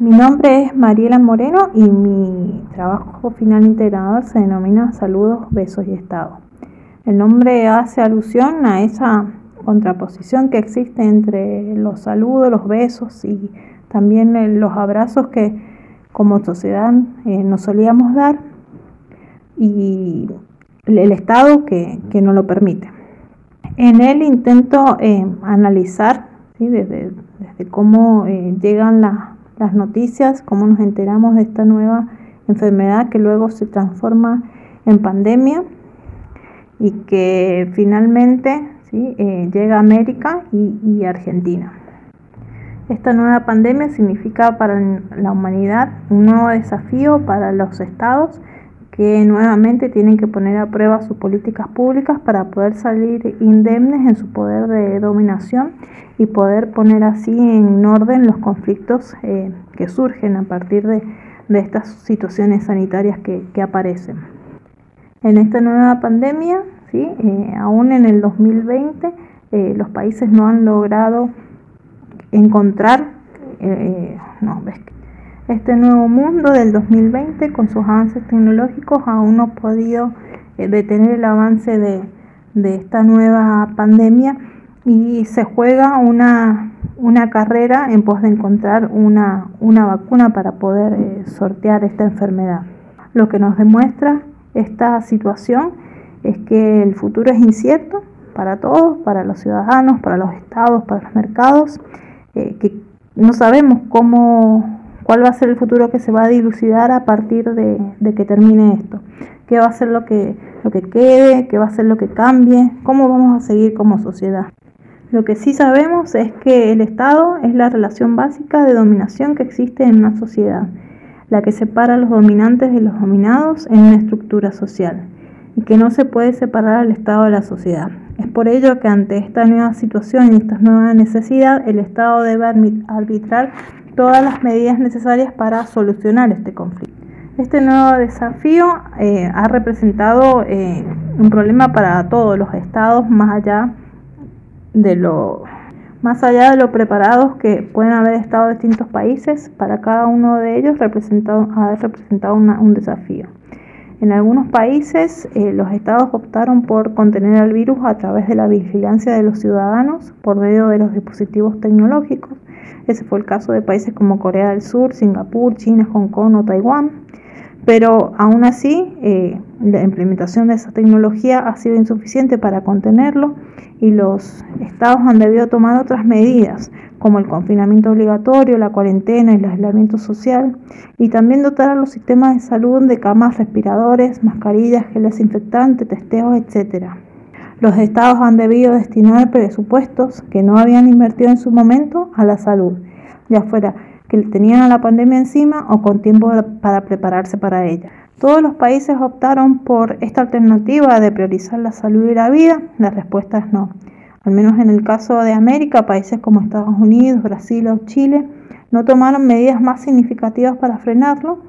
Mi nombre es Mariela Moreno y mi trabajo final integrador se denomina Saludos, Besos y Estado. El nombre hace alusión a esa contraposición que existe entre los saludos, los besos y también los abrazos que como sociedad eh, nos solíamos dar y el Estado que, que no lo permite. En él intento eh, analizar desde, desde, cómo eh, llegan las noticias, cómo nos enteramos de esta nueva enfermedad que luego se transforma en pandemia y que finalmente eh, llega a América y, y Argentina. Esta nueva pandemia significa para la humanidad un nuevo desafío para los estados que nuevamente tienen que poner a prueba sus políticas públicas para poder salir indemnes en su poder de dominación y poder poner así en orden los conflictos eh, que surgen a partir de, estas situaciones sanitarias que, aparecen. En esta nueva pandemia, ¿sí? Eh, aún en el 2020, eh, los países no han logrado encontrar, no, este nuevo mundo del 2020 con sus avances tecnológicos aún no ha podido eh, detener el avance de, esta nueva pandemia y se juega una, carrera en pos de encontrar una, vacuna para poder eh, sortear esta enfermedad. Lo que nos demuestra esta situación es que el futuro es incierto para todos, para los ciudadanos, para los estados, para los mercados, eh, que no sabemos cómo cuál va a ser el futuro que se va a dilucidar a partir de, que termine esto. ¿Qué va a ser lo que, lo que quede? ¿Qué va a ser lo que cambie? ¿Cómo vamos a seguir como sociedad? Lo que sí sabemos es que el Estado es la relación básica de dominación que existe en una sociedad, la que separa a los dominantes de los dominados en una estructura social, y que no se puede separar al Estado de la sociedad. Es por ello que ante esta nueva situación y esta nueva necesidad, el Estado debe arbitrar todas las medidas necesarias para solucionar este conflicto. Este nuevo desafío eh, ha representado eh, un problema para todos los estados, más allá de lo más allá de lo preparados que pueden haber estado distintos países, para cada uno de ellos representado, ha representado un desafío. En algunos países eh, los estados optaron por contener al virus a través de la vigilancia de los ciudadanos por medio de los dispositivos tecnológicos ese fue el caso de países como Corea del Sur, Singapur, China, Hong Kong o Taiwán. Pero aún así, eh, la implementación de esa tecnología ha sido insuficiente para contenerlo y los estados han debido tomar otras medidas, como el confinamiento obligatorio, la cuarentena, el aislamiento social, y también dotar a los sistemas de salud de camas respiradores, mascarillas, gel desinfectante, testeos, etc. Los estados han debido destinar presupuestos que no habían invertido en su momento a la salud, ya fuera que tenían a la pandemia encima o con tiempo para prepararse para ella. Todos los países optaron por esta alternativa de priorizar la salud y la vida. La respuesta es no. Al menos en el caso de América, países como Estados Unidos, Brasil o Chile no tomaron medidas más significativas para frenarlo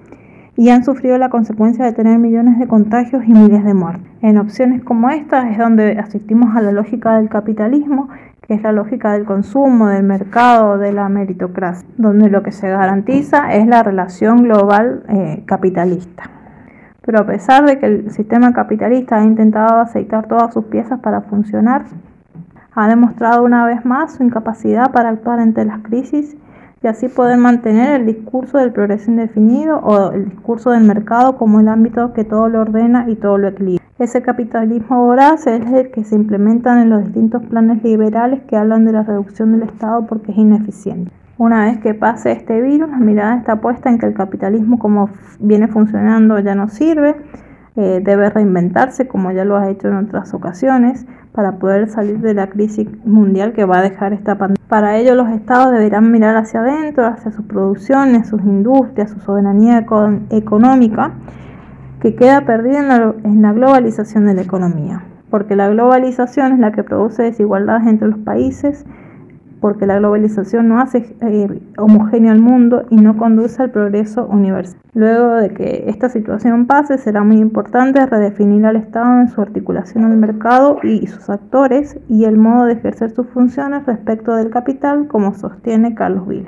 y han sufrido la consecuencia de tener millones de contagios y miles de muertes. En opciones como esta es donde asistimos a la lógica del capitalismo, que es la lógica del consumo, del mercado, de la meritocracia, donde lo que se garantiza es la relación global eh, capitalista. Pero a pesar de que el sistema capitalista ha intentado aceitar todas sus piezas para funcionar, ha demostrado una vez más su incapacidad para actuar ante las crisis y así poder mantener el discurso del progreso indefinido o el discurso del mercado como el ámbito que todo lo ordena y todo lo equilibra. Ese capitalismo voraz es el que se implementan en los distintos planes liberales que hablan de la reducción del Estado porque es ineficiente. Una vez que pase este virus, la mirada está puesta en que el capitalismo como viene funcionando ya no sirve, eh, debe reinventarse como ya lo ha hecho en otras ocasiones para poder salir de la crisis mundial que va a dejar esta pandemia. Para ello los estados deberán mirar hacia adentro, hacia sus producciones, sus industrias, su soberanía económica, que queda perdida en la, globalización de la economía, porque la globalización es la que produce desigualdades entre los países, porque la globalización no hace eh, homogéneo al mundo y no conduce al progreso universal. Luego de que esta situación pase, será muy importante redefinir al Estado en su articulación al mercado y sus actores y el modo de ejercer sus funciones respecto del capital, como sostiene Carlos Vila.